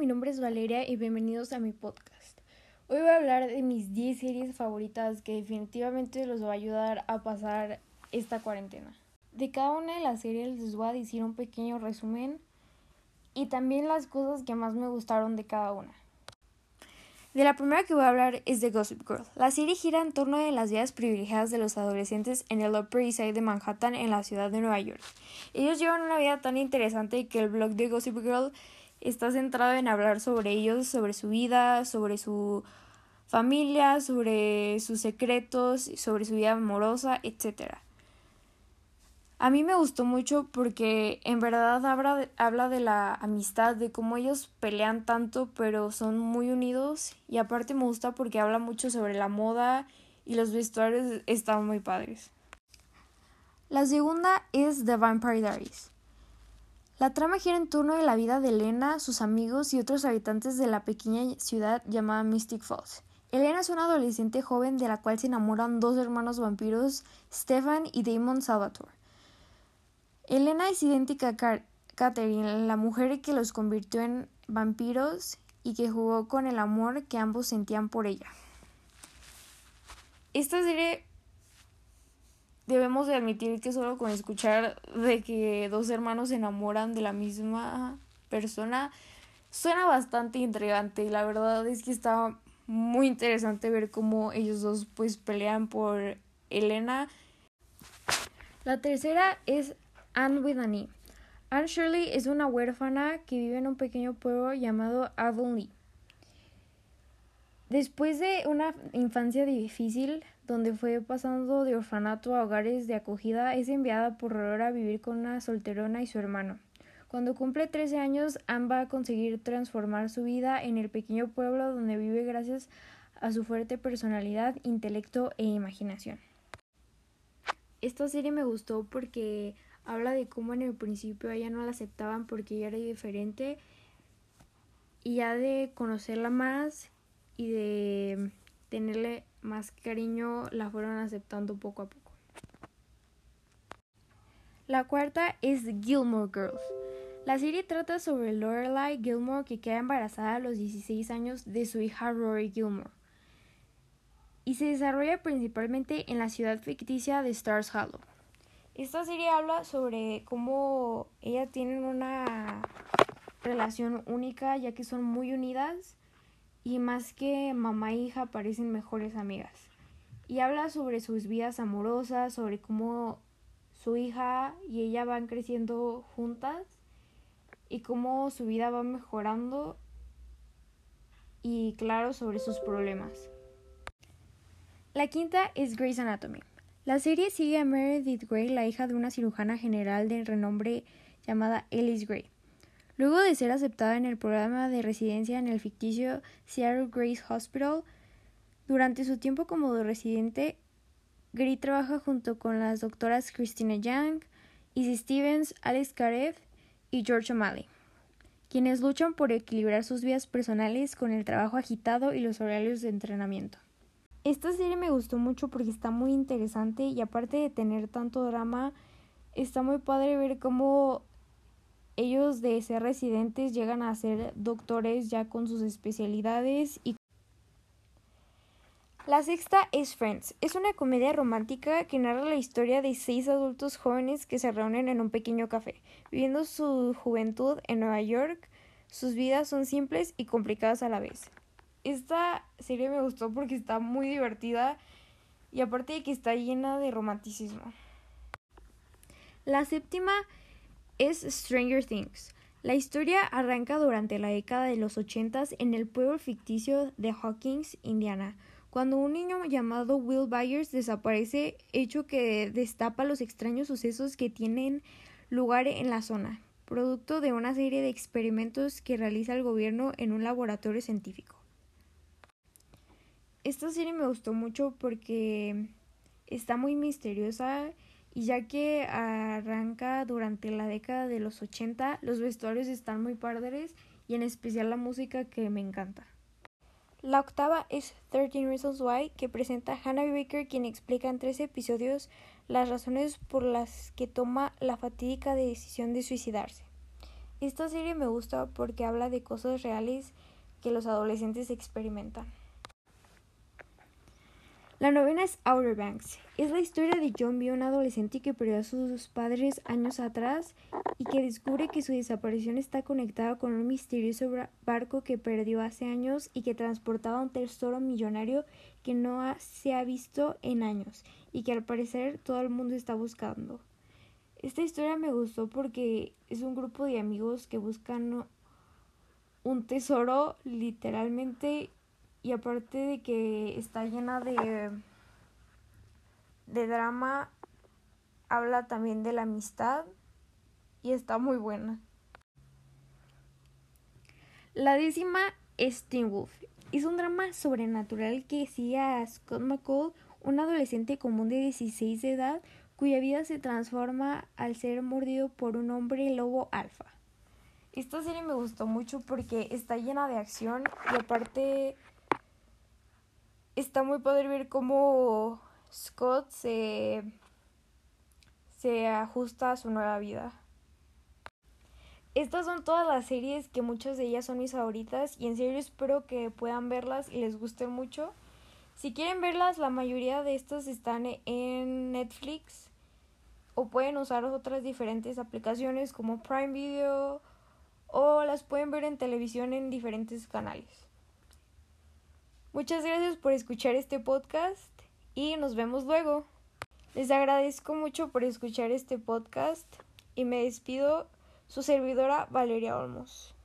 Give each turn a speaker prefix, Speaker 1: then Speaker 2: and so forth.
Speaker 1: mi nombre es Valeria y bienvenidos a mi podcast. Hoy voy a hablar de mis 10 series favoritas que definitivamente los va a ayudar a pasar esta cuarentena. De cada una de las series les voy a decir un pequeño resumen y también las cosas que más me gustaron de cada una. De la primera que voy a hablar es de Gossip Girl. La serie gira en torno de las vidas privilegiadas de los adolescentes en el Upper East Side de Manhattan en la ciudad de Nueva York. Ellos llevan una vida tan interesante que el blog de Gossip Girl está centrado en hablar sobre ellos, sobre su vida, sobre su familia, sobre sus secretos, sobre su vida amorosa, etcétera. A mí me gustó mucho porque en verdad habla de, habla de la amistad, de cómo ellos pelean tanto pero son muy unidos y aparte me gusta porque habla mucho sobre la moda y los vestuarios están muy padres. La segunda es The Vampire Diaries. La trama gira en torno de la vida de Elena, sus amigos y otros habitantes de la pequeña ciudad llamada Mystic Falls. Elena es una adolescente joven de la cual se enamoran dos hermanos vampiros, Stefan y Damon Salvatore. Elena es idéntica a Catherine, la mujer que los convirtió en vampiros y que jugó con el amor que ambos sentían por ella. Esta serie debemos de admitir que solo con escuchar de que dos hermanos se enamoran de la misma persona suena bastante intrigante y la verdad es que está muy interesante ver cómo ellos dos pues pelean por Elena. La tercera es Anne with an e. Anne Shirley es una huérfana que vive en un pequeño pueblo llamado Avonlea. Después de una infancia difícil, donde fue pasando de orfanato a hogares de acogida, es enviada por Aurora a vivir con una solterona y su hermano. Cuando cumple 13 años, Anne va a conseguir transformar su vida en el pequeño pueblo donde vive gracias a su fuerte personalidad, intelecto e imaginación. Esta serie me gustó porque habla de cómo en el principio a ella no la aceptaban porque ella era diferente y ya de conocerla más y de tenerle más cariño la fueron aceptando poco a poco. La cuarta es Gilmore Girls. La serie trata sobre Lorelai Gilmore que queda embarazada a los 16 años de su hija Rory Gilmore y se desarrolla principalmente en la ciudad ficticia de Stars Hollow. Esta serie habla sobre cómo ellas tienen una relación única ya que son muy unidas y más que mamá e hija parecen mejores amigas. Y habla sobre sus vidas amorosas, sobre cómo su hija y ella van creciendo juntas y cómo su vida va mejorando y claro sobre sus problemas. La quinta es Grey's Anatomy. La serie sigue a Meredith Grey, la hija de una cirujana general de renombre llamada Ellis Grey. Luego de ser aceptada en el programa de residencia en el ficticio Seattle Grace Hospital, durante su tiempo como residente, Grey trabaja junto con las doctoras Christina Young, Izzy Stevens, Alex Karev y George O'Malley, quienes luchan por equilibrar sus vidas personales con el trabajo agitado y los horarios de entrenamiento. Esta serie me gustó mucho porque está muy interesante y aparte de tener tanto drama, está muy padre ver cómo ellos de ser residentes llegan a ser doctores ya con sus especialidades y la sexta es Friends. Es una comedia romántica que narra la historia de seis adultos jóvenes que se reúnen en un pequeño café, viviendo su juventud en Nueva York. Sus vidas son simples y complicadas a la vez. Esta serie me gustó porque está muy divertida y aparte de que está llena de romanticismo. La séptima es Stranger Things. La historia arranca durante la década de los ochentas en el pueblo ficticio de Hawkins, Indiana, cuando un niño llamado Will Byers desaparece, hecho que destapa los extraños sucesos que tienen lugar en la zona, producto de una serie de experimentos que realiza el gobierno en un laboratorio científico. Esta serie me gustó mucho porque está muy misteriosa y ya que arranca durante la década de los 80, los vestuarios están muy padres y en especial la música que me encanta. La octava es 13 Reasons Why, que presenta Hannah Baker, quien explica en tres episodios las razones por las que toma la fatídica decisión de suicidarse. Esta serie me gusta porque habla de cosas reales que los adolescentes experimentan. La novena es Outer Banks. Es la historia de John B., un adolescente que perdió a sus padres años atrás y que descubre que su desaparición está conectada con un misterioso barco que perdió hace años y que transportaba un tesoro millonario que no se ha visto en años y que al parecer todo el mundo está buscando. Esta historia me gustó porque es un grupo de amigos que buscan un tesoro literalmente y aparte de que está llena de, de drama, habla también de la amistad y está muy buena. La décima es Teen Wolf. Es un drama sobrenatural que sigue a Scott McCall, un adolescente común de 16 de edad cuya vida se transforma al ser mordido por un hombre lobo alfa. Esta serie me gustó mucho porque está llena de acción y aparte está muy padre ver cómo Scott se, se ajusta a su nueva vida. Estas son todas las series que muchas de ellas son mis favoritas y en serio espero que puedan verlas y les guste mucho. Si quieren verlas, la mayoría de estas están en Netflix o pueden usar otras diferentes aplicaciones como Prime Video o las pueden ver en televisión en diferentes canales. Muchas gracias por escuchar este podcast y nos vemos luego. Les agradezco mucho por escuchar este podcast y me despido su servidora Valeria Olmos.